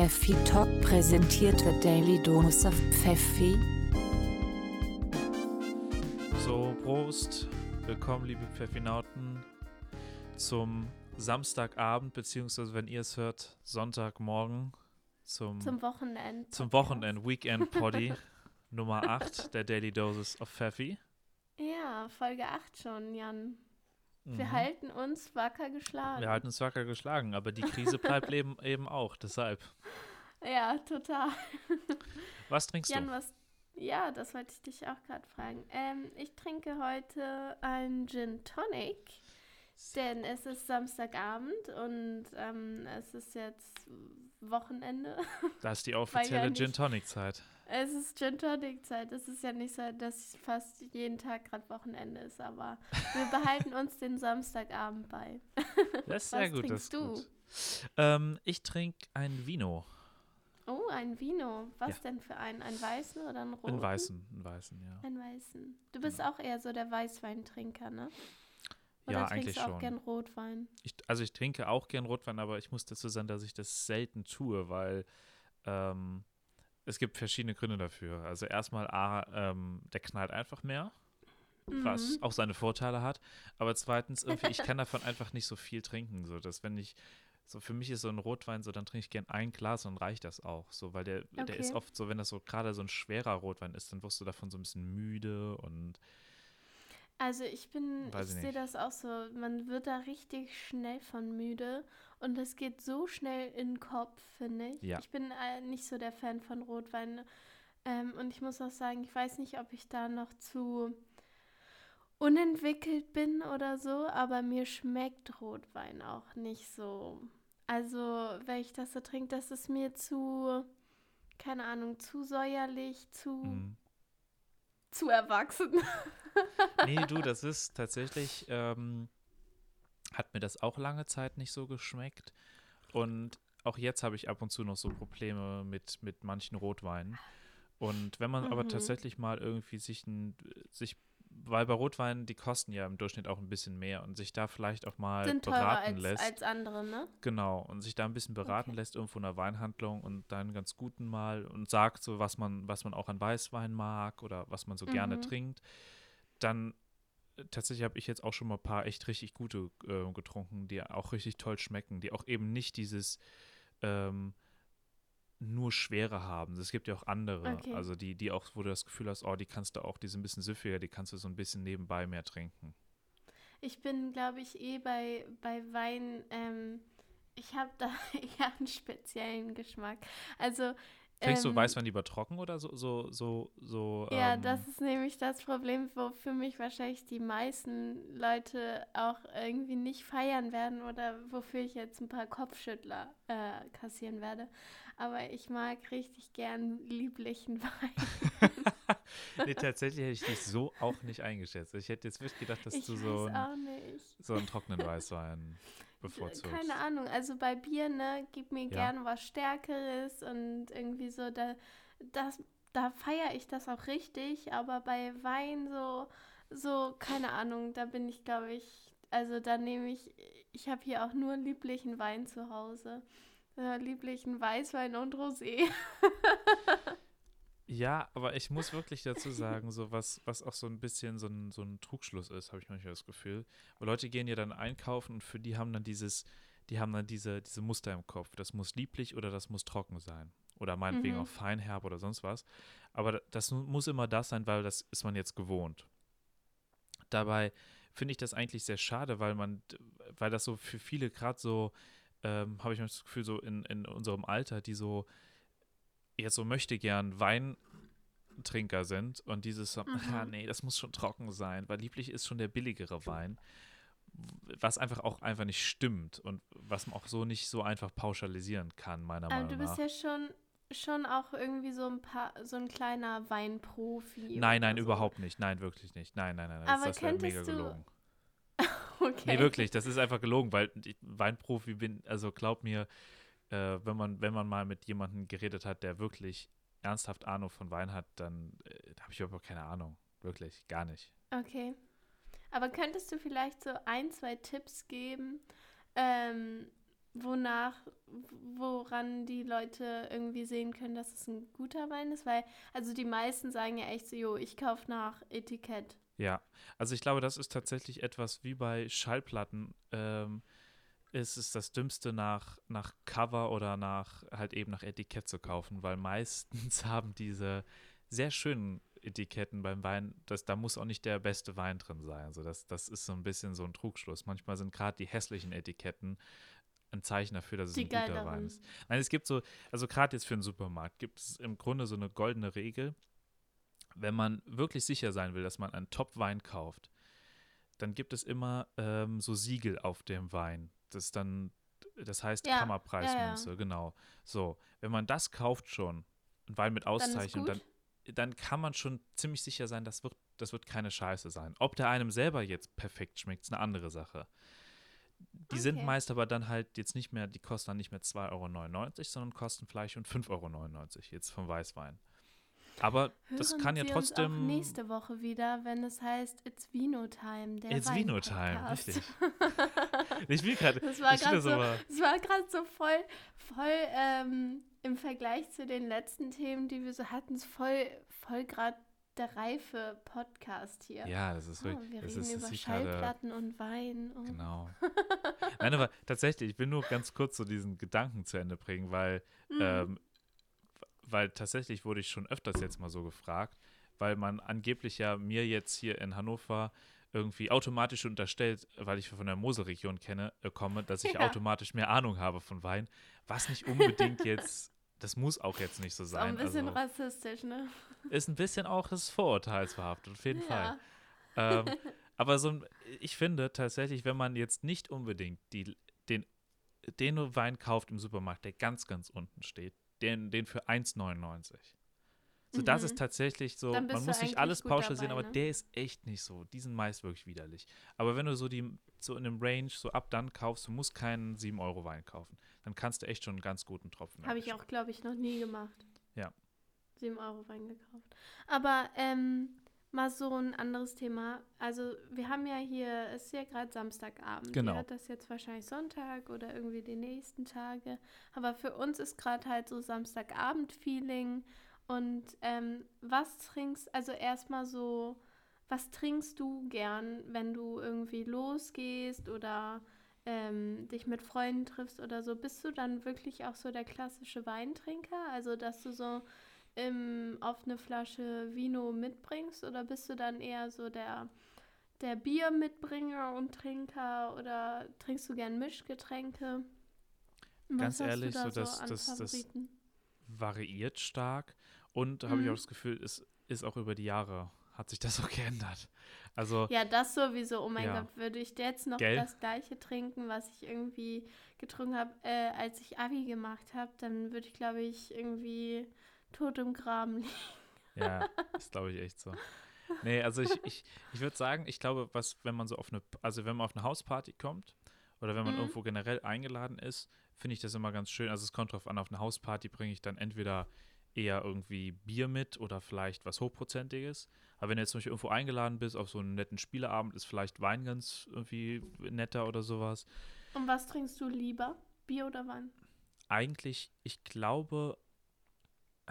Pfeffi Talk präsentiert wird Daily Dose of Pfeffi. So, Prost. Willkommen, liebe Pfeffinauten, zum Samstagabend, beziehungsweise wenn ihr es hört, Sonntagmorgen zum, Zum Wochenende. zum Wochenend Weekend Poddy Nummer 8 der Daily Doses of Pfeffi. Ja, Folge 8 schon, Jan. Wir Mhm. halten uns wacker geschlagen. Wir halten uns wacker geschlagen, aber die Krise bleibt eben, eben auch. Deshalb. Ja, total. Was trinkst Jan, du? was. Ja, das wollte ich dich auch gerade fragen. Ähm, ich trinke heute einen Gin Tonic, denn es ist Samstagabend und ähm, es ist jetzt Wochenende. Das ist die offizielle nicht- Gin Tonic Zeit. Es ist Gin Tonic Zeit. Es ist ja nicht so, dass fast jeden Tag gerade Wochenende ist, aber wir behalten uns den Samstagabend bei. Das ist sehr Was gut. Das trinkst du? gut. Ähm, ich trinke ein Vino. Oh, ein Vino. Was Ja. denn für einen? Einen weißen oder einen roten? Einen weißen. Einen weißen, ja. Einen weißen. Du bist auch eher so der Weißweintrinker, ne? Oder Ja, trinkst eigentlich du auch schon. gern Rotwein? Ich, also ich trinke auch gern Rotwein, aber ich muss dazu sagen, dass ich das selten tue, weil ähm, es gibt verschiedene Gründe dafür. Also erstmal, A, ähm, der knallt einfach mehr, was Mhm. auch seine Vorteile hat. Aber zweitens, irgendwie, ich kann davon einfach nicht so viel trinken. So, dass wenn ich, so für mich ist so ein Rotwein, so dann trinke ich gern ein Glas und reicht das auch. So, weil der, der ist Okay. oft so, wenn das so gerade so ein schwerer Rotwein ist, dann wirst du davon so ein bisschen müde und Also ich bin, Weiß ich ich sehe das auch so, man wird da richtig schnell von müde und es geht so schnell in den Kopf, finde ich. Ja. Ich bin äh, nicht so der Fan von Rotwein ähm, und ich muss auch sagen, ich weiß nicht, ob ich da noch zu unentwickelt bin oder so, aber mir schmeckt Rotwein auch nicht so. Also wenn ich das so trinke, das ist mir zu, keine Ahnung, zu säuerlich, zu, mm. Zu erwachsen. Nee, du, das ist tatsächlich, ähm, hat mir das auch lange Zeit nicht so geschmeckt. Und auch jetzt habe ich ab und zu noch so Probleme mit, mit manchen Rotweinen. Und wenn man aber Mhm. tatsächlich mal irgendwie sich, ein, sich, weil bei Rotweinen, die kosten ja im Durchschnitt auch ein bisschen mehr und sich da vielleicht auch mal Sind beraten als, lässt. als andere, ne? Genau, und sich da ein bisschen beraten Okay. lässt irgendwo in einer Weinhandlung und dann ganz guten mal und sagt so, was man, was man auch an Weißwein mag oder was man so gerne Mhm. trinkt, dann äh, tatsächlich habe ich jetzt auch schon mal ein paar echt richtig gute äh, getrunken, die auch richtig toll schmecken, die auch eben nicht dieses ähm, nur Schwere haben. Es gibt ja auch andere, Okay. also die, die auch, wo du das Gefühl hast, oh, die kannst du auch, die sind ein bisschen süffiger, die kannst du so ein bisschen nebenbei mehr trinken. Ich bin, glaube ich, eh bei, bei Wein, ähm, ich habe da eher einen speziellen Geschmack. Also, Trinkst ähm, du Weißwein lieber trocken oder so, so, so, so? Ja, ähm, das ist nämlich das Problem, wo für mich wahrscheinlich die meisten Leute auch irgendwie nicht feiern werden oder wofür ich jetzt ein paar Kopfschüttler äh, kassieren werde. Aber ich mag richtig gern lieblichen Wein. nee, tatsächlich hätte ich dich so auch nicht eingeschätzt. Ich hätte jetzt wirklich gedacht, dass ich du so, ein, so einen trockenen Weißwein bevorzugst. Keine Ahnung, also bei Bier, ne, gib mir Ja. gerne was Stärkeres und irgendwie so, da, das, da feiere ich das auch richtig, aber bei Wein so, so, keine Ahnung, da bin ich, glaube ich, also da nehme ich, ich habe hier auch nur lieblichen Wein zu Hause. Äh, lieblichen Weißwein und Rosé. Ja, aber ich muss wirklich dazu sagen, so was, was auch so ein bisschen so ein, so ein Trugschluss ist, habe ich manchmal das Gefühl. Weil Leute gehen ja dann einkaufen und für die haben dann dieses, die haben dann diese, diese Muster im Kopf. Das muss lieblich oder das muss trocken sein. Oder meinetwegen Mhm. auch feinherb oder sonst was. Aber da- das mu- muss immer das sein, weil das ist man jetzt gewohnt. Dabei finde ich das eigentlich sehr schade, weil man, weil das so für viele gerade so, ähm, habe ich das Gefühl, so in, in unserem Alter, die so jetzt so möchte gern Weintrinker sind und dieses so, Mhm. ja, nee, das muss schon trocken sein, weil lieblich ist schon der billigere Wein, was einfach auch einfach nicht stimmt und was man auch so nicht so einfach pauschalisieren kann, meiner Aber Meinung du bist nach. ja schon, schon auch irgendwie so ein paar, so ein kleiner Weinprofi. Nein, nein, so. überhaupt nicht. Nein, wirklich nicht. Nein, nein, nein. Aber das, das wäre mega könntest du- gelogen. Okay. Nee, wirklich, das ist einfach gelogen, weil ich Weinprofi bin, also glaub mir, äh, wenn man, wenn man mal mit jemandem geredet hat, der wirklich ernsthaft Ahnung von Wein hat, dann äh, habe ich überhaupt keine Ahnung. Wirklich, gar nicht. Okay. Aber könntest du vielleicht so ein, zwei Tipps geben, ähm, wonach, woran die Leute irgendwie sehen können, dass es ein guter Wein ist? Weil, also die meisten sagen ja echt so, jo, ich kaufe nach Etikett. Ja, also ich glaube, das ist tatsächlich etwas wie bei Schallplatten. Ähm, ist es das Dümmste nach, nach Cover oder nach halt eben nach Etikett zu kaufen, weil meistens haben diese sehr schönen Etiketten beim Wein, das, da muss auch nicht der beste Wein drin sein. Also das, das ist so ein bisschen so ein Trugschluss. Manchmal sind gerade die hässlichen Etiketten ein Zeichen dafür, dass es Die ein guter. Wein ist. Nein, es gibt so, also gerade jetzt für einen Supermarkt gibt es im Grunde so eine goldene Regel. Wenn man wirklich sicher sein will, dass man einen Top-Wein kauft, dann gibt es immer ähm, so Siegel auf dem Wein. Das dann, das heißt Ja, Kammerpreismünze, genau. So, wenn man das kauft schon, ein Wein mit Dann Auszeichnung, gut. dann, dann kann man schon ziemlich sicher sein, das wird, das wird keine Scheiße sein. Ob der einem selber jetzt perfekt schmeckt, ist eine andere Sache. Die sind Okay. meist aber dann halt jetzt nicht mehr, die kosten dann nicht mehr 2,99 Euro, sondern kosten vielleicht schon 5,99 Euro jetzt vom Weißwein. Aber das Hören kann ja Sie uns auch trotzdem. nächste Woche wieder, wenn es heißt It's Vino Time. Der It's Vino Time, richtig. Ich will gerade. Das war gerade das so, das gerade so voll, voll ähm, im Vergleich zu den letzten Themen, die wir so hatten, voll, voll gerade der reife Podcast hier. Ja, das ist Oh, wirklich. wir das reden ist, über das ist gerade- Schallplatten und Wein. Oh. Genau. Nein, aber tatsächlich, ich will nur ganz kurz so diesen Gedanken zu Ende bringen, weil, Mhm. ähm, weil tatsächlich wurde ich schon öfters jetzt mal so gefragt, weil man angeblich ja mir jetzt hier in Hannover irgendwie automatisch unterstellt, weil ich von der Moselregion kenne, äh, komme, dass ich Ja. automatisch mehr Ahnung habe von Wein, was nicht unbedingt jetzt, das muss auch jetzt nicht so ist auch ein sein. bisschen Also, rassistisch, ne? ist ein bisschen auch das Vorurteilsverhaftet, auf jeden Fall. Ja. Ähm, aber so, ein- ich finde tatsächlich, wenn man jetzt nicht unbedingt die, den, den Wein kauft im Supermarkt, der ganz, ganz unten steht, den, den für 1,99. So, das Mhm. ist tatsächlich so, man muss nicht alles pauschalisieren, aber ne? der ist echt nicht so. Die sind meist wirklich widerlich. Aber wenn du so die, so in dem Range, so ab dann kaufst, du musst keinen 7-Euro-Wein kaufen, dann kannst du echt schon einen ganz guten Tropfen Habe ich auch, glaube ich, noch nie gemacht. Ja. 7 Euro Wein gekauft. Aber ähm, mal so ein anderes Thema. Also wir haben ja hier, es ist ja gerade Samstagabend. Genau. Ihr hört das jetzt wahrscheinlich Sonntag oder irgendwie die nächsten Tage. Aber für uns ist gerade halt so Samstagabend-Feeling. Und ähm, was trinkst, also erstmal so, was trinkst du gern, wenn du irgendwie losgehst oder ähm, dich mit Freunden triffst oder so? Bist du dann wirklich auch so der klassische Weintrinker? Also, dass du so ähm, auf eine Flasche Vino mitbringst oder bist du dann eher so der, der Biermitbringer und Trinker oder trinkst du gern Mischgetränke? Was Ganz ehrlich, da so das- an das- das- variiert stark und habe ich Mhm. auch das Gefühl, es ist auch über die Jahre hat sich das auch geändert. Also Ja, das sowieso. Oh mein Ja. Gott, würde ich jetzt noch Gell? das gleiche trinken, was ich irgendwie getrunken habe, äh, als ich Abi gemacht habe, dann würde ich, glaube ich, irgendwie tot im Graben liegen. ja, ist glaube ich echt so. Nee, also ich, ich, ich würde sagen, ich glaube, was, wenn man so auf eine, also wenn man auf eine Hausparty kommt oder wenn man Mhm. irgendwo generell eingeladen ist, finde ich das immer ganz schön. Also es kommt drauf an, auf eine Hausparty bringe ich dann entweder eher irgendwie Bier mit oder vielleicht was Hochprozentiges. Aber wenn du jetzt zum Beispiel irgendwo eingeladen bist auf so einen netten Spieleabend, ist vielleicht Wein ganz irgendwie netter oder sowas. Und was trinkst du lieber? Bier oder Wein? eigentlich, ich glaube,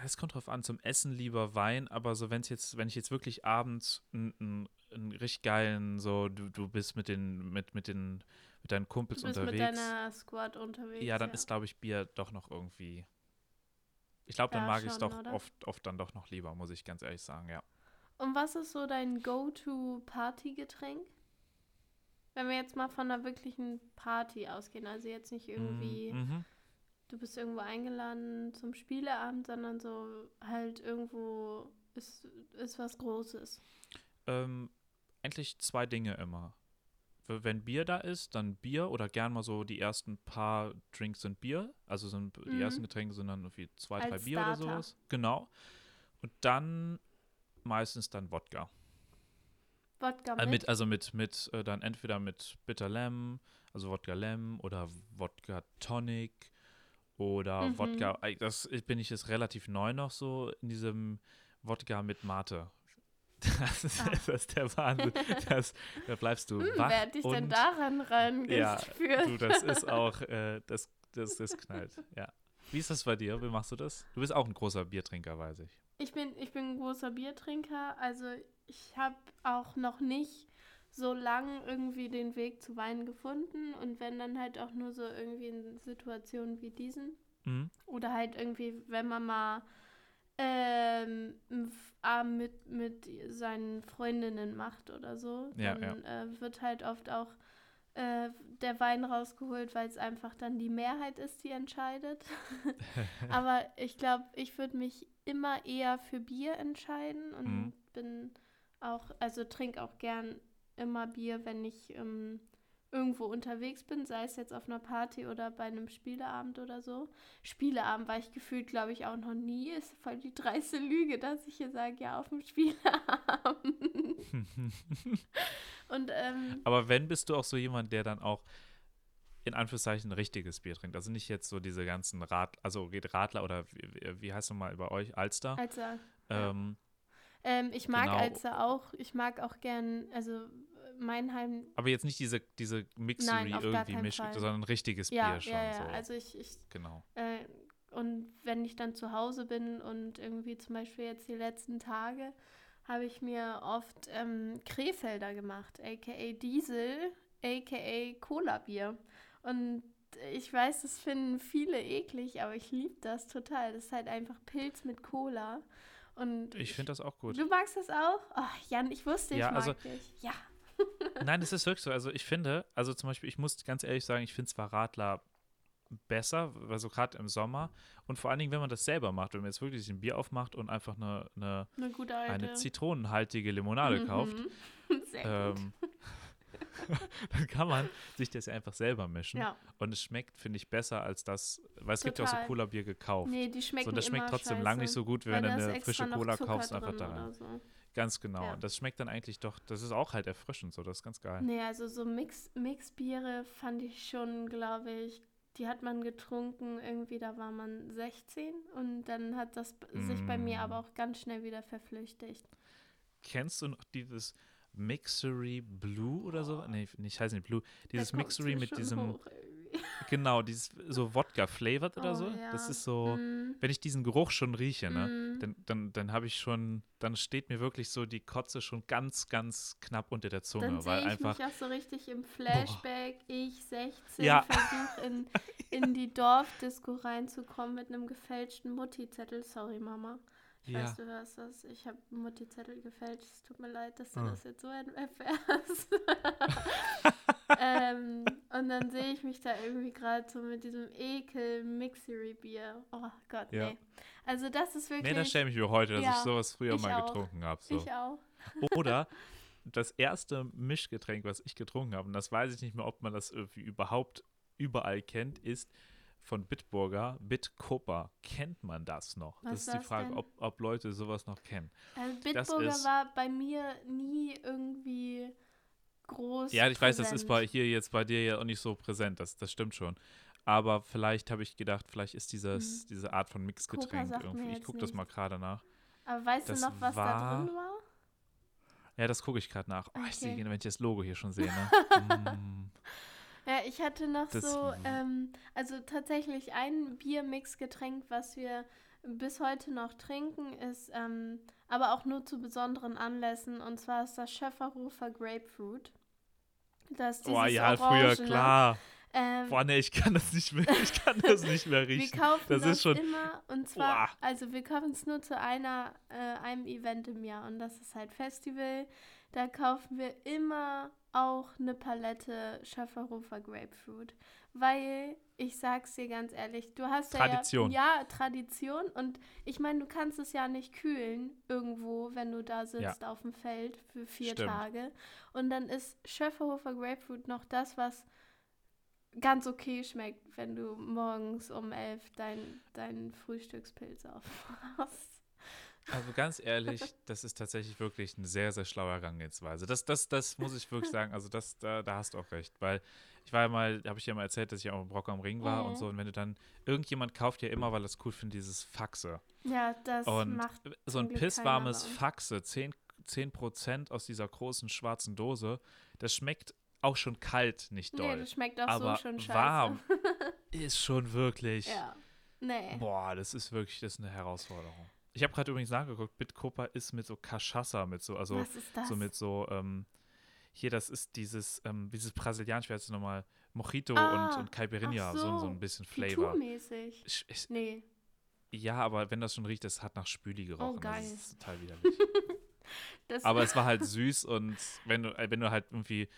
es kommt drauf an, zum Essen lieber Wein, aber so wenn es jetzt, wenn ich jetzt wirklich abends einen richtig geilen, so du, du bist mit den, mit, mit den, mit deinen Kumpels Du bist unterwegs. mit deiner Squad unterwegs. ja, dann ist, glaube ich, Bier doch noch irgendwie. Ich glaube, dann Ja, mag ich es doch oder? oft, oft dann doch noch lieber, muss ich ganz ehrlich sagen, ja. Und was ist so dein Go-To-Party-Getränk? Wenn wir jetzt mal von einer wirklichen Party ausgehen, also jetzt nicht irgendwie, Mhm. Du bist irgendwo eingeladen zum Spieleabend, sondern so halt irgendwo ist, ist was Großes. Ähm, eigentlich zwei Dinge immer. Wenn Bier da ist, dann Bier oder gern mal so die ersten paar Drinks sind Bier. Also sind die Mhm. ersten Getränke sind dann irgendwie zwei, drei Als Bier oder Starter. sowas. Genau. Und dann meistens dann Wodka. Wodka Äh, mit? mit, also mit, mit äh, dann entweder mit Bitter Lemon, also Wodka Lemon oder Wodka Tonic oder Mhm. Wodka, das bin ich jetzt relativ neu noch so in diesem Wodka mit Mate. Das ist, Ah. das ist der Wahnsinn. Das, da bleibst du Hm, wach wer hat dich und denn daran ja, rangeführt? du, das ist auch, äh, das, das, das knallt, ja. Wie ist das bei dir? Wie machst du das? Du bist auch ein großer Biertrinker, weiß ich. Ich bin, ich bin ein großer Biertrinker. Also ich habe auch noch nicht so lang irgendwie den Weg zu Wein gefunden. Und wenn dann halt auch nur so irgendwie in Situationen wie diesen. Mhm. Oder halt irgendwie, wenn man mal ähm, Abend mit, mit seinen Freundinnen macht oder so, Ja, dann Äh, wird halt oft auch äh, der Wein rausgeholt, weil es einfach dann die Mehrheit ist, die entscheidet. Aber ich glaube, ich würde mich immer eher für Bier entscheiden und Mhm. bin auch, also trinke auch gern immer Bier, wenn ich ähm, irgendwo unterwegs bin, sei es jetzt auf einer Party oder bei einem Spieleabend oder so. Spieleabend war ich gefühlt, glaube ich, auch noch nie. Ist voll die dreiste Lüge, dass ich hier sage, ja, auf dem Spieleabend. Und ähm, Aber wenn, bist du auch so jemand, der dann auch in Anführungszeichen richtiges Bier trinkt. Also nicht jetzt so diese ganzen Rad, also geht Radler oder wie, wie heißt nochmal bei euch, Alster? ja. Ähm, ähm, ich mag Genau. Alster auch. Ich mag auch gern, also Meinheim aber jetzt nicht diese, diese Mixery Nein, irgendwie keinen misch, Fall. sondern ein richtiges Ja, Bier schon. ja, ja. So. Also ich, ich genau. äh, und wenn ich dann zu Hause bin und irgendwie zum Beispiel jetzt die letzten Tage habe ich mir oft ähm, Krefelder gemacht, aka Diesel, aka Cola-Bier. Und ich weiß, das finden viele eklig, aber ich liebe das total. Das ist halt einfach Pilz mit Cola. Und Ich finde das auch gut. Du magst das auch? Oh, Jan, ich wusste, ich Ja, mag also- dich. Ja. Nein, es ist wirklich so. Also ich finde, also zum Beispiel, ich muss ganz ehrlich sagen, ich finde zwar Radler besser, also gerade im Sommer und vor allen Dingen, wenn man das selber macht, wenn man jetzt wirklich ein Bier aufmacht und einfach eine, eine, Eine eine zitronenhaltige Limonade kauft, Mhm. Gut. ähm, dann kann man sich das ja einfach selber mischen. Ja. Und es schmeckt, finde ich, besser als das, weil es gibt ja auch so Total. Cola-Bier gekauft. Nee, die schmecken so, das schmeckt trotzdem scheiße, lang nicht so gut, wenn du eine frische Cola kaufst, einfach da rein. so. Ganz genau. Ja. Und das schmeckt dann eigentlich doch, das ist auch halt erfrischend so, das ist ganz geil. Nee, also so Mix, Mixbiere fand ich schon, glaube ich, die hat man getrunken, irgendwie da war man 16 und dann hat das b- sich bei mir Mm. aber auch ganz schnell wieder verflüchtigt. Kennst du noch dieses Mixery Blue oder so? Nee, nicht heißt nicht Blue. Dieses Mixery mit diesem, hoch. Genau, dieses so Wodka flavored oder Oh, so. ja. Das ist so, Mm, wenn ich diesen Geruch schon rieche, ne, mm. dann, dann, dann habe ich schon, dann steht mir wirklich so die Kotze schon ganz, ganz knapp unter der Zunge, Dann weil ich einfach, mich auch so richtig im Flashback, ich 16, Ja. versuche in, in die Dorfdisco reinzukommen mit einem gefälschten Mutti-Zettel. Sorry, Mama. Ich Ja. weiß, du hörst das. Ich habe Mutti-Zettel gefälscht. Es tut mir leid, dass du Ah. das jetzt so erfährst. und dann sehe ich mich da irgendwie gerade so mit diesem Ekel Mixery-Bier. Oh Gott, Ja. nee. Also das ist wirklich... nee, das schäme ich mir heute, dass Ja, ich sowas früher ich mal auch. getrunken habe. So. Ich auch. Oder das erste Mischgetränk, was ich getrunken habe, und das weiß ich nicht mehr, ob man das irgendwie überhaupt überall kennt, ist von Bitburger, Bitcopa. Kennt man das noch? Was das ist die Frage, ob, ob Leute sowas noch kennen. Also Bitburger war bei mir nie irgendwie groß. Ja, ich weiß, das ist bei präsent. hier jetzt bei dir ja auch nicht so präsent, das, das stimmt schon. Aber vielleicht habe ich gedacht, vielleicht ist dieses, diese Art von Mixgetränk Mhm. irgendwie. Ich gucke das mal gerade nach. Aber weißt das du noch, was da war- drin war? Ja, das gucke ich gerade nach. Oh, ich sehe, Okay. wenn ich das Logo hier schon sehe, ne? mm, Ja, ich hatte noch Das- so, ähm, also tatsächlich ein Biermix-Getränk, was wir bis heute noch trinken, ist ähm, aber auch nur zu besonderen Anlässen. Und zwar ist das Schöfferhofer Grapefruit. Das ist oh ja, früher, Orangene. klar. Ähm, Boah, nee, ich kann das nicht mehr, ich kann das nicht mehr Wir riechen. kaufen Das das, ist schon- immer und zwar, Boah. also wir kaufen es nur zu einer, äh, einem Event im Jahr und das ist halt Festival. Da kaufen wir immer auch eine Palette Schafferhofer Grapefruit, weil ich sag's dir ganz ehrlich, du hast Tradition. ja ja Tradition und ich meine, du kannst es ja nicht kühlen irgendwo, wenn du da sitzt auf dem Feld für vier Stimmt. Tage und dann ist Schöfferhofer Grapefruit noch das, was ganz okay schmeckt, wenn du morgens um elf dein, deinen Frühstückspilz aufmachst. Also ganz ehrlich, das ist tatsächlich wirklich eine sehr, sehr schlaue Herangehensweise. Das, das, das muss ich wirklich sagen. Also das, da, da hast du auch recht. Weil ich war ja mal, habe ich ja mal erzählt, dass ich auch im Rock am Ring war Mhm. und so. Und wenn du dann, irgendjemand kauft ja immer, weil es cool findet, dieses Faxe. Ja, das Und macht so ein pisswarmes. Faxe, 10, 10% aus dieser großen schwarzen Dose. Das schmeckt auch schon kalt nicht doll. Nee, das schmeckt auch aber so schon scheiße. warm ist schon wirklich. ja. Nee. Boah, das ist wirklich das ist eine Herausforderung. Ich habe gerade übrigens nachgeguckt, Bitcopa ist mit so Cachaça, mit so, also Was ist das? so mit so, ähm, hier, das ist dieses, ähm, dieses brasilianisch, wie heißt es nochmal, Mojito Ah, und, und Caipirinha, so, so so. ein bisschen Flavor. Pitu-mäßig. Ich, ich, Nee. ja, aber wenn das schon riecht, das hat nach Spüli gerochen. Oh, geil. Das ist total widerlich. Aber es war halt süß und wenn du, äh, wenn du halt irgendwie,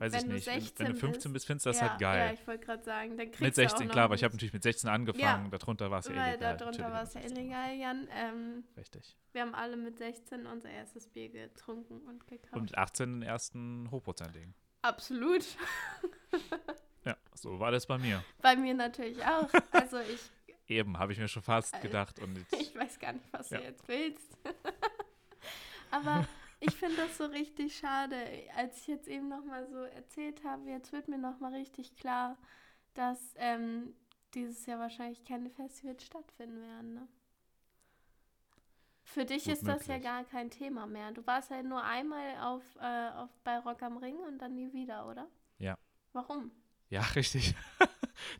weiß Wenn ich nicht, wenn, wenn 16 du 15 bist, findest du das ja, halt geil. Ja, ich wollte gerade sagen, dann kriegst mit du auch 16, noch klar, aber ich habe natürlich mit 16 angefangen, darunter war es ja illegal. darunter war es ja illegal, Jan. Ähm. Richtig. wir haben alle mit 16 unser erstes Bier getrunken und gekauft. Und mit 18 den ersten hochprozentigen. Absolut. Ja, so war das bei mir. Bei mir natürlich auch. Also ich, Eben, habe ich mir schon fast Äh, gedacht. Und jetzt, ich weiß gar nicht, was Ja. du jetzt willst. Aber ich finde das so richtig schade. Als ich jetzt eben nochmal so erzählt habe, jetzt wird mir nochmal richtig klar, dass ähm, dieses Jahr wahrscheinlich keine Festivals stattfinden werden. Ne? Für dich Gut ist das ja möglich. gar kein Thema mehr. Du warst ja nur einmal auf, äh, auf, bei Rock am Ring und dann nie wieder, oder? Ja. Warum? ja, richtig.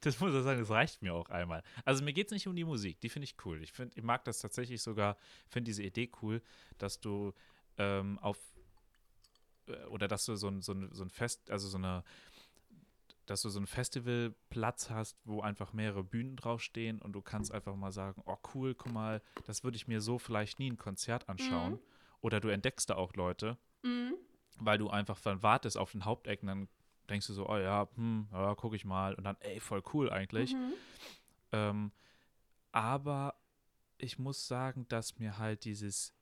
das muss ich sagen, das reicht mir auch einmal. Also mir geht es nicht um die Musik, die finde ich cool. Ich, find, ich mag das tatsächlich sogar, finde diese Idee cool, dass du ähm, auf äh, oder dass du so ein, so ein, so ein Fest, also so eine dass du so einen Festivalplatz hast, wo einfach mehrere Bühnen draufstehen und du kannst einfach mal sagen, oh cool, guck mal, das würde ich mir so vielleicht nie ein Konzert anschauen. Mhm. Oder du entdeckst da auch Leute, Mhm. weil du einfach dann wartest auf den Haupteck und dann denkst du so, oh ja, hm, ja, guck ich mal und dann, ey, voll cool eigentlich. Mhm. Ähm, aber ich muss sagen, dass mir halt dieses,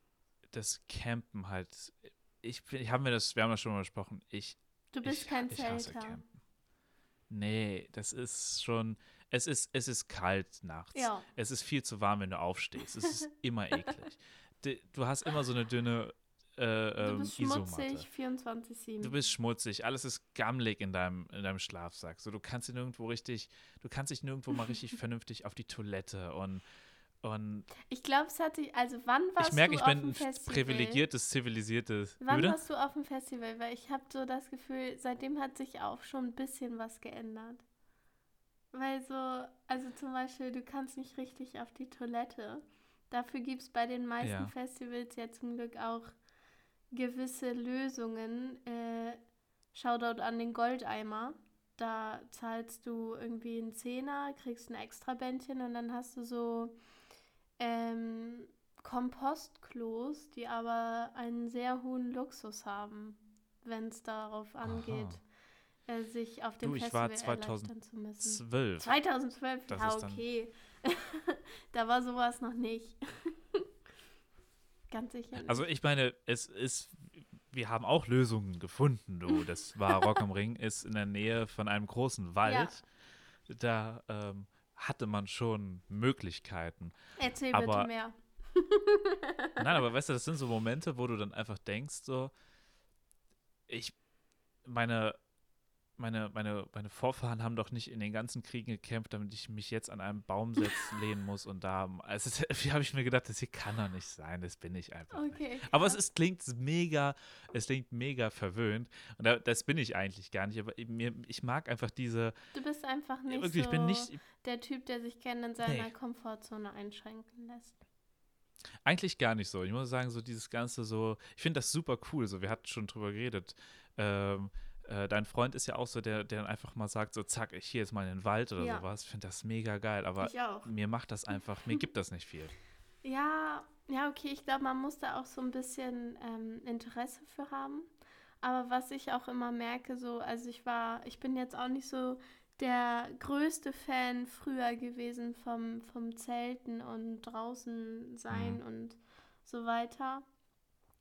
das Campen halt, ich, ich haben wir das, wir haben das schon mal besprochen, ich, Du bist ich, kein ich hasse Zelter. Campen. Nee, das ist schon, es ist, es ist kalt nachts. Ja. Es ist viel zu warm, wenn du aufstehst. Es ist immer eklig. Du, du hast immer so eine dünne äh, Du ähm, bist Isomatte. schmutzig, 24-7. Du bist schmutzig, alles ist gammelig in deinem, in deinem Schlafsack. So, du kannst dich nirgendwo richtig, du kannst dich nirgendwo mal richtig vernünftig auf die Toilette und, und Ich glaube, es hatte, also wann warst ich merke, du ich auf bin dem ein Festival? privilegiertes, zivilisiertes. Wann bitte? warst du auf dem Festival? Weil ich habe so das Gefühl, seitdem hat sich auch schon ein bisschen was geändert. Weil so, also zum Beispiel, du kannst nicht richtig auf die Toilette. Dafür gibt es bei den meisten Ja. Festivals ja zum Glück auch gewisse Lösungen. Äh, Shoutout an den Goldeimer. Da zahlst du irgendwie einen Zehner, kriegst ein extra Bändchen und dann hast du so ähm, Kompostklos, die aber einen sehr hohen Luxus haben, wenn es darauf angeht, äh, sich auf dem Du, ich war Festival zu müssen. Zwölf. 2012, Das ja okay. da war sowas noch nicht. Ganz sicher nicht. Also ich meine, es ist, wir haben auch Lösungen gefunden, du. Das war Rock am Ring, ist in der Nähe von einem großen Wald. Da ähm, hatte man schon Möglichkeiten. Erzähl aber- bitte mehr. Nein, aber weißt du, das sind so Momente, wo du dann einfach denkst, so, ich, meine, meine, meine, meine Vorfahren haben doch nicht in den ganzen Kriegen gekämpft, damit ich mich jetzt an einem Baum setzen, lehnen muss und da, also wie habe ich mir gedacht, das hier kann doch nicht sein, das bin ich einfach nicht. Okay. Aber es ist, klingt mega, es klingt mega verwöhnt und da, das bin ich eigentlich gar nicht, aber mir, ich mag einfach diese, Du bist einfach nicht wirklich, so ich bin nicht, der Typ, der sich gerne in seiner Nee. Komfortzone einschränken lässt. Eigentlich gar nicht so. Ich muss sagen, so dieses Ganze so, ich finde das super cool. So, wir hatten schon drüber geredet. Ähm, äh, dein Freund ist ja auch so, der, der dann einfach mal sagt, so zack, ich hier jetzt mal in den Wald oder Ja. sowas. Ich finde das mega geil, aber mir macht das einfach, mir gibt das nicht viel. Ja, ja, okay, ich glaube, man muss da auch so ein bisschen ähm, Interesse für haben. Aber was ich auch immer merke, so, also ich war, ich bin jetzt auch nicht so der größte Fan früher gewesen vom, vom Zelten und draußen sein und so weiter.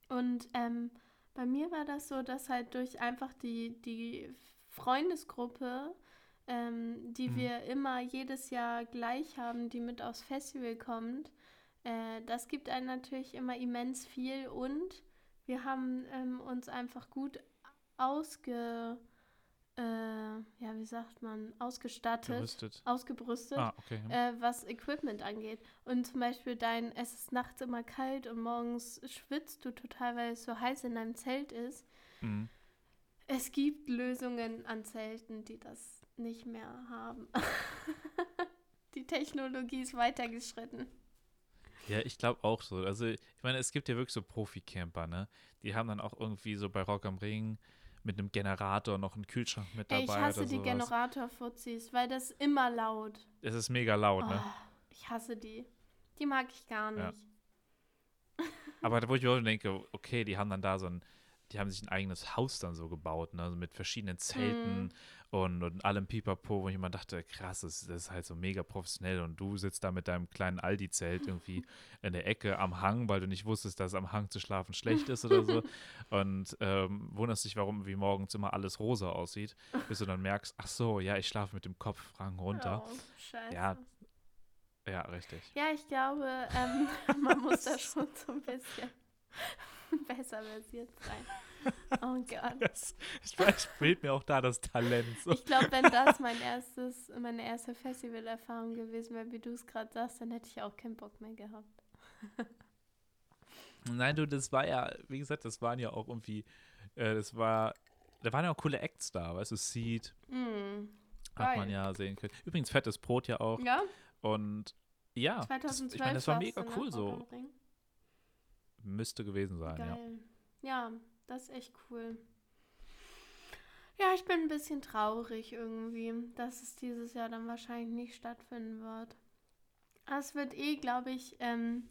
Und ähm, bei mir war das so, dass halt durch einfach die, die Freundesgruppe, ähm, die Mhm. wir immer jedes Jahr gleich haben, die mit aufs Festival kommt, äh, das gibt einem natürlich immer immens viel und wir haben ähm, uns einfach gut ausge, äh, ja, wie sagt man, ausgestattet, Gerüstet. ausgebrüstet, Ah, okay. äh, was Equipment angeht. Und zum Beispiel dein, es ist nachts immer kalt und morgens schwitzt du total, weil es so heiß in deinem Zelt ist. Mhm. Es gibt Lösungen an Zelten, die das nicht mehr haben. die Technologie ist weitergeschritten. Ja, ich glaube auch so. Also, ich meine, es gibt ja wirklich so Profi-Camper, ne? Die haben dann auch irgendwie so bei Rock am Ring mit einem Generator noch einen Kühlschrank mit Ey, dabei ich hasse oder die. Generatorfuzis, weil das ist immer laut. Es ist mega laut, ne? Oh, ich hasse die. Die mag ich gar nicht. Ja. Aber wo ich auch denke, okay, die haben dann da so ein, die haben sich ein eigenes Haus dann so gebaut, ne? Also mit verschiedenen Zelten Mhm. und, und allem Pipapo, wo ich immer dachte, krass, das, das ist halt so mega professionell und du sitzt da mit deinem kleinen Aldi-Zelt irgendwie in der Ecke am Hang, weil du nicht wusstest, dass am Hang zu schlafen schlecht ist oder so und ähm, wunderst dich, warum wie morgens immer alles rosa aussieht, bis du dann merkst, ach so, ja, ich schlafe mit dem Kopf runter. Oh, scheiße. Ja. Ja, richtig. Ja, ich glaube, ähm, man muss da schon so ein bisschen besser versiert sein. Oh Gott. Das, vielleicht fehlt mir auch da das Talent. So. Ich glaube, wenn das mein erstes, meine erste Festivalerfahrung gewesen wäre, wie du es gerade sagst, dann hätte ich auch keinen Bock mehr gehabt. Nein, du, das war ja, wie gesagt, das waren ja auch irgendwie, äh, das war, da waren ja auch coole Acts da, weißt du, Seed Mm, hat man ja sehen können. Übrigens, fettes Brot ja auch. ja, Und ja, das, 2012 ich meine, das war mega ne, cool so. Müsste gewesen sein, ja. Geil. Ja, das ist echt cool. Ja, ich bin ein bisschen traurig irgendwie, dass es dieses Jahr dann wahrscheinlich nicht stattfinden wird. Aber es wird eh, glaube ich, ähm,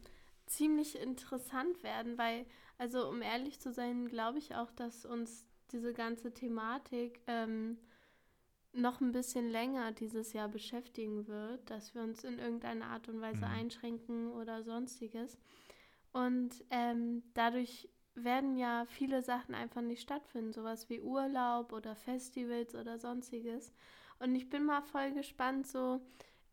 ziemlich interessant werden, weil, also um ehrlich zu sein, glaube ich auch, dass uns diese ganze Thematik ähm, noch ein bisschen länger dieses Jahr beschäftigen wird, dass wir uns in irgendeiner Art und Weise Mhm. einschränken oder sonstiges. Und ähm, dadurch werden ja viele Sachen einfach nicht stattfinden, sowas wie Urlaub oder Festivals oder sonstiges. Und ich bin mal voll gespannt, so,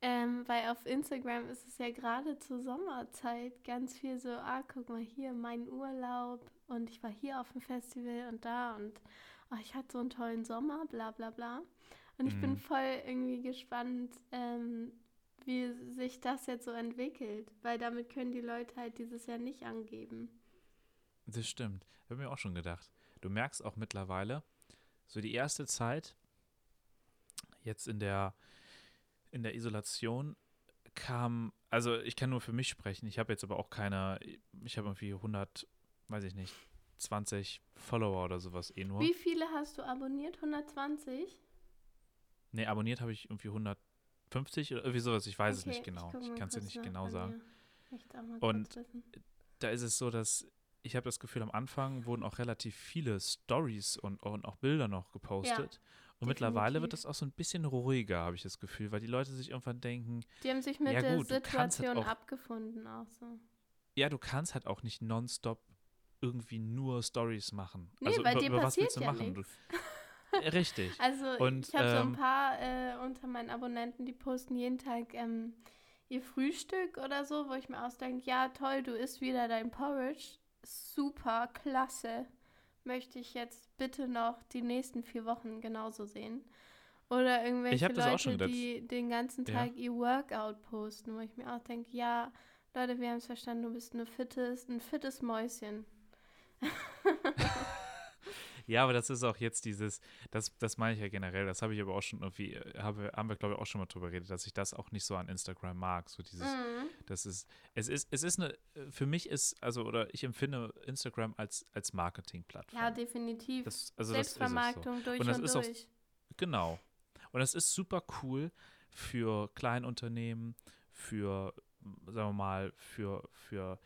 ähm, weil auf Instagram ist es ja gerade zur Sommerzeit ganz viel so, ah, guck mal hier, mein Urlaub und ich war hier auf dem Festival und da und oh, ich hatte so einen tollen Sommer, bla bla bla. Und ich bin Mhm. voll irgendwie gespannt, ähm, wie sich das jetzt so entwickelt, weil damit können die Leute halt dieses Jahr nicht angeben. Das stimmt. Habe mir auch schon gedacht. Du merkst auch mittlerweile, so die erste Zeit, jetzt in der, in der Isolation, kam, also ich kann nur für mich sprechen, ich habe jetzt aber auch keine, ich habe irgendwie 100, weiß ich nicht, 20 Follower oder sowas eh nur. Wie viele hast du abonniert? 120? Nee, abonniert habe ich irgendwie 150 oder irgendwie sowas, ich weiß es Okay, nicht genau. Ich, mal kann es dir nicht genau sagen. Und da ist es so, dass ich habe das Gefühl, am Anfang wurden auch relativ viele Stories und, und auch Bilder noch gepostet. und mittlerweile wird definitiv. es auch so ein bisschen ruhiger, habe ich das Gefühl, weil die Leute sich irgendwann denken, Die haben sich mit Ja, der gut, halt Situation auch- abgefunden auch so. ja, du kannst halt auch nicht nonstop irgendwie nur Stories machen. Nee, also weil über, dir über was willst du ja machen? Du, richtig. Also Und, ich habe so ein ähm, paar äh, unter meinen Abonnenten, die posten jeden Tag ähm, ihr Frühstück oder so, wo ich mir ausdenke, ja toll, du isst wieder dein Porridge. Super, klasse. Möchte ich jetzt bitte noch die nächsten vier Wochen genauso sehen. Oder irgendwelche Leute, die den ganzen Ja. Tag ihr Workout posten, wo ich mir auch denke, ja, Leute, wir haben es verstanden, du bist eine fittes, ein fittes Mäuschen. Ja, aber das ist auch jetzt dieses, das, das meine ich ja generell, das habe ich aber auch schon irgendwie, habe, haben wir glaube ich auch schon mal drüber geredet, dass ich das auch nicht so an Instagram mag, so dieses, Mhm. das ist, es ist, es ist eine, für mich ist, also, oder ich empfinde Instagram als, als Marketingplattform. Ja, definitiv. das, also das ist es so. Selbstvermarktung durch Und und, das ist auch- durch. Genau. Und das ist super cool für Kleinunternehmen, für, sagen wir mal, für, für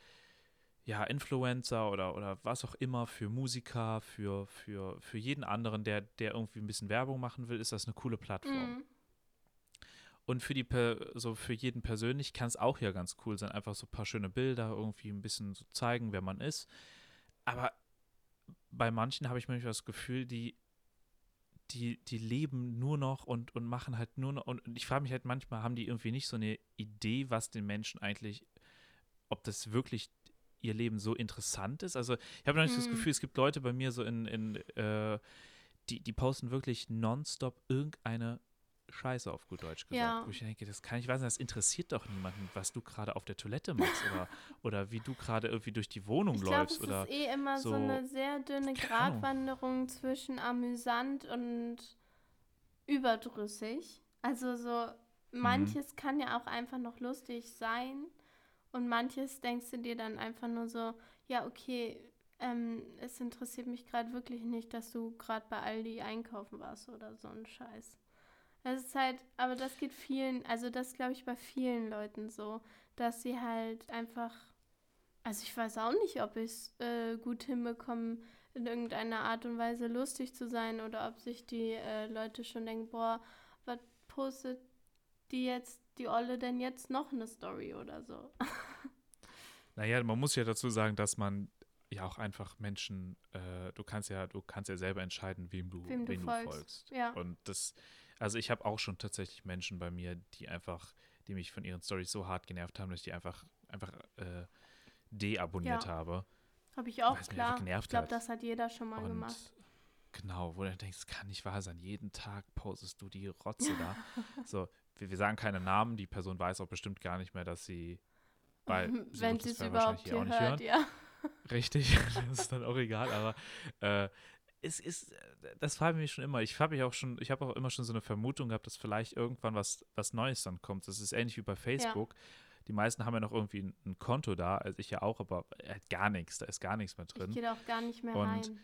ja, Influencer oder, oder was auch immer, für Musiker, für, für, für jeden anderen, der, der irgendwie ein bisschen Werbung machen will, ist das eine coole Plattform. Mhm. Und für die Per- so für jeden persönlich kann es auch ja ganz cool sein, einfach so ein paar schöne Bilder irgendwie ein bisschen so zeigen, wer man ist. Aber bei manchen habe ich manchmal das Gefühl, die die, die leben nur noch und, und machen halt nur noch, und ich frage mich halt manchmal, haben die irgendwie nicht so eine Idee, was den Menschen eigentlich, ob das wirklich ihr Leben so interessant ist? Also ich habe noch nicht das Mhm. Gefühl, es gibt Leute bei mir so in, in äh, die, die posten wirklich nonstop irgendeine Scheiße auf gut Deutsch gesagt. Ja. Wo ich denke, das kann ich weiß nicht, das interessiert doch niemanden, was du gerade auf der Toilette machst oder, oder wie du gerade irgendwie durch die Wohnung Ich glaube, läufst es oder ist eh immer so, so- eine sehr dünne. Gratwanderung zwischen amüsant und überdrüssig. Also so, Mhm. manches kann ja auch einfach noch lustig sein und manches denkst du dir dann einfach nur so, ja, okay, ähm, es interessiert mich gerade wirklich nicht, dass du gerade bei Aldi einkaufen warst oder so ein Scheiß. Das ist halt, aber das geht vielen, also das glaube ich bei vielen Leuten so, dass sie halt einfach, also ich weiß auch nicht, ob ich es äh, gut hinbekomme, in irgendeiner Art und Weise lustig zu sein oder ob sich die äh, Leute schon denken, boah, was postet die jetzt, die Olle denn jetzt noch eine Story oder so. Naja, man muss ja dazu sagen, dass man ja auch einfach Menschen, äh, du kannst ja, du kannst ja selber entscheiden, wem du, Wem du folgst. folgst. Ja. Und das, also ich habe auch schon tatsächlich Menschen bei mir, die einfach, die mich von ihren Stories so hart genervt haben, dass ich die einfach, einfach äh, deabonniert Ja. habe. Habe ich auch, klar. genervt Ich glaube, das hat jeder schon mal Und gemacht. genau, wo du dann denkst, es kann nicht wahr sein. Jeden Tag postest du die Rotze da. So, wir, wir sagen keine Namen, die Person weiß auch bestimmt gar nicht mehr, dass sie, weil Wenn sie es überhaupt hier auch hier nicht hört, hören. ja. Richtig, das ist dann auch egal, aber äh, es ist, das frage ich mich schon immer. Ich habe ja auch schon, ich habe auch immer schon so eine Vermutung gehabt, dass vielleicht irgendwann was, was Neues dann kommt. Das ist ähnlich wie bei Facebook. Die meisten haben ja noch irgendwie ein, ein Konto da, also ich ja auch, aber halt gar nichts, da ist gar nichts mehr Ich drin. gehe da auch gar nicht mehr Und rein.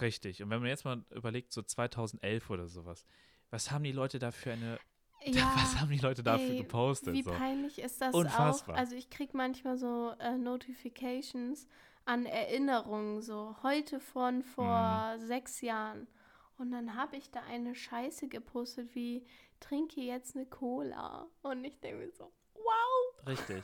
Richtig. Und wenn man jetzt mal überlegt, so 2011 oder sowas, was haben die Leute da für eine, Ja, was haben die Leute dafür ey, gepostet? Wie so? peinlich ist das Unfassbar. auch? Also ich kriege manchmal so äh, Notifications an Erinnerungen, so heute von vor Mhm. sechs Jahren. Und dann habe ich da eine Scheiße gepostet wie, trinke jetzt eine Cola. Und ich denke mir so, wow, Richtig.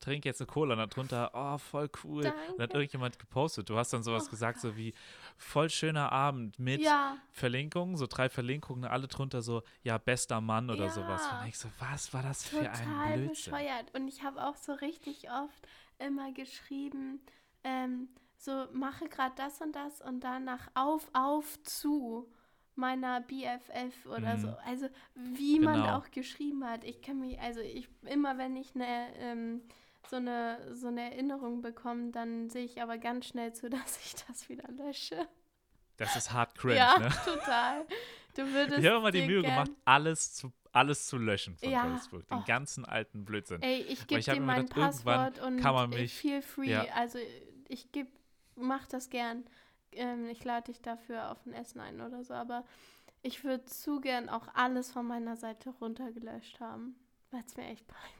Trink jetzt eine Cola und darunter, oh, voll cool. Und hat danke. irgendjemand gepostet. Du hast dann sowas Oh gesagt, so wie voll schöner Abend mit Ja, Verlinkungen, so drei Verlinkungen, alle drunter so, ja, bester Mann oder sowas. Ja. Und ich so, was war das für ein total Blödsinn? bescheuert. Und ich habe auch so richtig oft immer geschrieben, ähm, so mache gerade das und das und danach auf, auf zu meiner BFF oder Mhm. so. Also wie man Genau. auch geschrieben hat. Ich kann mich, also ich, immer wenn ich eine, ähm, so eine, so eine Erinnerung bekomme, dann sehe ich aber ganz schnell zu, dass ich das wieder lösche. Das ist hart cringe, ja, ne? total. Du würdest Ich habe immer die Mühe gemacht, alles zu, alles zu löschen von Ja, Facebook. Den oh. ganzen alten Blödsinn. Ey, ich gebe dir mir mein gedacht, Passwort und kann man mich- feel free. ja. Also ich geb, mach das gern. Ähm, ich lade dich dafür auf ein Essen ein oder so, aber ich würde zu gern auch alles von meiner Seite runtergelöscht haben, weil es mir echt peinlich ist.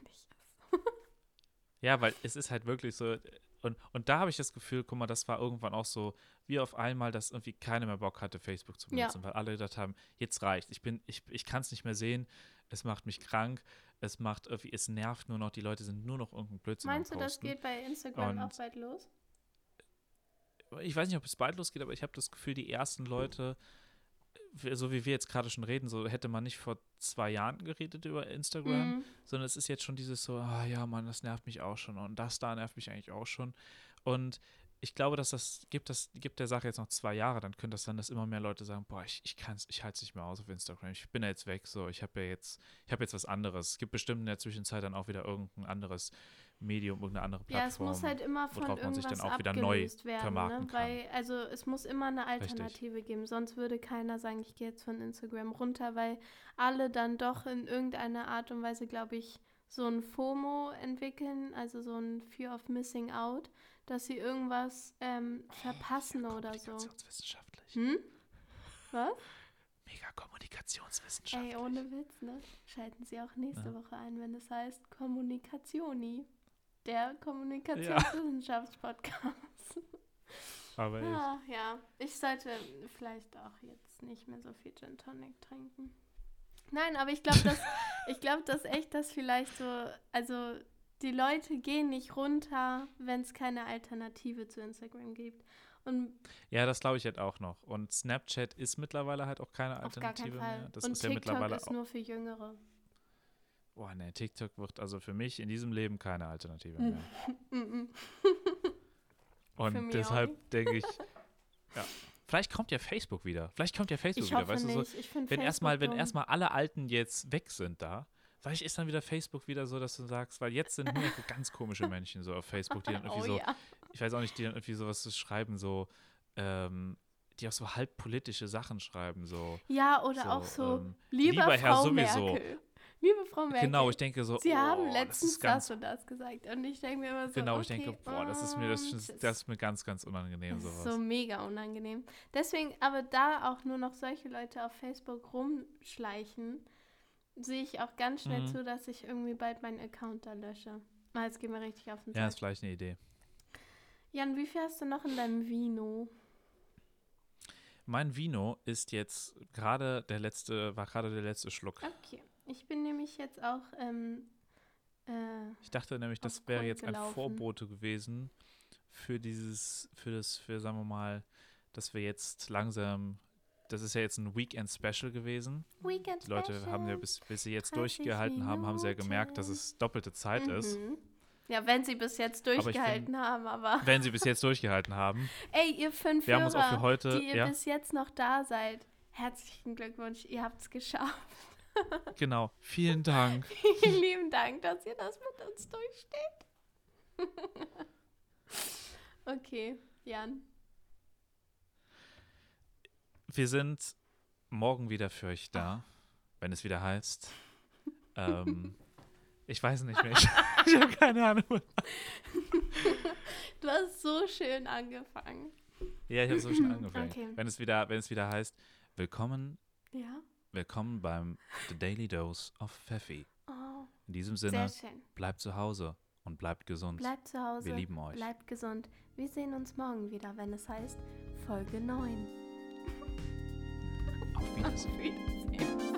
Ja, weil es ist halt wirklich so. Und, und da habe ich das Gefühl, guck mal, das war irgendwann auch so, wie auf einmal, dass irgendwie keiner mehr Bock hatte, Facebook zu Ja. benutzen, weil alle gedacht haben, jetzt reicht. Ich bin, ich, ich kann es nicht mehr sehen, es macht mich krank, es macht irgendwie, es nervt nur noch, die Leute sind nur noch irgendein Blödsinn Meinst du, das geht bei Instagram auch Und- bald los? ich weiß nicht, ob es bald losgeht, aber ich habe das Gefühl, die ersten Leute, äh, so wie wir jetzt gerade schon reden, so hätte man nicht vor zwei Jahren geredet über Instagram, Mhm. sondern es ist jetzt schon dieses so, ah ja, Mann, das nervt mich auch schon und das da nervt mich eigentlich auch schon. Und ich glaube, dass das gibt, das gibt der Sache jetzt noch zwei Jahre, dann könnte das sein, dass immer mehr Leute sagen, boah, ich, ich kann's, ich halte es nicht mehr aus auf Instagram, ich bin ja jetzt weg, so, ich habe ja jetzt, ich habe jetzt was anderes. Es gibt bestimmt in der Zwischenzeit dann auch wieder irgendein anderes Medium, irgendeine andere Ja, es Plattform. muss halt immer von worauf man sich dann auch wieder neu werden, vermarkten ne? kann. Weil, also es muss immer eine Alternative geben, sonst würde keiner sagen, ich gehe jetzt von Instagram runter, weil alle dann doch in irgendeiner Art und Weise, glaube ich, so ein FOMO entwickeln, also so ein Fear of Missing Out, dass sie irgendwas ähm, verpassen oder so. Kommunikationswissenschaftlich. Hm? Was? Mega Kommunikationswissenschaftlich. Ey, ohne Witz, ne? Schalten Sie auch nächste Ja. Woche ein, wenn es heißt Kommunikationi. Der Kommunikationswissenschaftspodcast. Aber echt. Ja, ja. Ich sollte vielleicht auch jetzt nicht mehr so viel Gin Tonic trinken. Nein, aber ich glaube, dass ich glaube, dass echt das vielleicht so, also die Leute gehen nicht runter, wenn es keine Alternative zu Instagram gibt. Und Ja, das glaube ich halt auch noch. Und Snapchat ist mittlerweile halt auch keine Alternative mehr. Das Und ist ja TikTok mittlerweile ist nur für Jüngere. Boah, ne, TikTok wird also für mich in diesem Leben keine Alternative mehr. Mhm. Und deshalb denke ich, ja, Vielleicht kommt ja Facebook wieder. Vielleicht kommt ja Facebook Ich wieder. Weißt du, nicht. so, ich finde wenn erstmal, wenn erstmal alle Alten jetzt weg sind da, vielleicht ist dann wieder Facebook wieder so, dass du sagst, weil jetzt sind nur ganz komische Menschen so auf Facebook, die dann irgendwie oh so, ja. ich weiß auch nicht, die dann irgendwie sowas schreiben, so, ähm, die auch so halb politische Sachen schreiben, so. Ja, oder so, auch so, ähm, liebe lieber Herr Frau sowieso. Merkel. Liebe Frau Merkel. Genau, ich denke so, Sie oh, haben das letztens ist ganz, das und das gesagt. Und ich denke mir immer so, Genau, okay, ich denke, boah, das ist mir, das, ist- das ist mir ganz, ganz unangenehm, Das ist sowas. so mega unangenehm. Deswegen, aber da auch nur noch solche Leute auf Facebook rumschleichen, sehe ich auch ganz schnell Mhm. zu, dass ich irgendwie bald meinen Account da lösche. Weil es geht mir richtig auf den ja, ist Sack. vielleicht eine Idee. Jan, wie viel hast du noch in deinem Vino? Mein Vino ist jetzt gerade der letzte, war gerade der letzte Schluck. Okay, ich bin nämlich jetzt auch, ähm, äh, Ich dachte nämlich, das wäre jetzt ein gelaufen. Vorbote gewesen für dieses, für das, für, sagen wir mal, dass wir jetzt langsam, das ist ja jetzt ein Weekend-Special gewesen. Weekend Die Leute Special. haben ja, bis, bis sie jetzt 30 durchgehalten haben, haben sie ja gemerkt, dass Minuten. es doppelte Zeit ist. Mhm. Ja, wenn sie bis jetzt durchgehalten haben, aber. Wenn sie bis jetzt durchgehalten haben. Ey, ihr fünf Wir haben uns auch Hörer, für heute, die ihr ja, bis jetzt noch da seid, herzlichen Glückwunsch, ihr habt es geschafft. Genau. Vielen Dank. Vielen lieben Dank, dass ihr das mit uns durchsteht. okay, Jan. Wir sind morgen wieder für euch da, wenn es wieder heißt. Ähm, ich weiß nicht mehr. Ich, ich habe keine Ahnung. Du hast so schön angefangen. Ja, ich habe so schon angefangen. Okay. Wenn es wieder, wenn es wieder heißt, willkommen, Ja? Willkommen beim The Daily Dose of Pfeffi. Oh, In diesem Sinne, bleibt zu Hause und bleibt gesund. Bleibt zu Hause. Wir lieben euch. Bleibt gesund. Wir sehen uns morgen wieder, wenn es heißt Folge 9. Auf Wiedersehen. Auf Wiedersehen.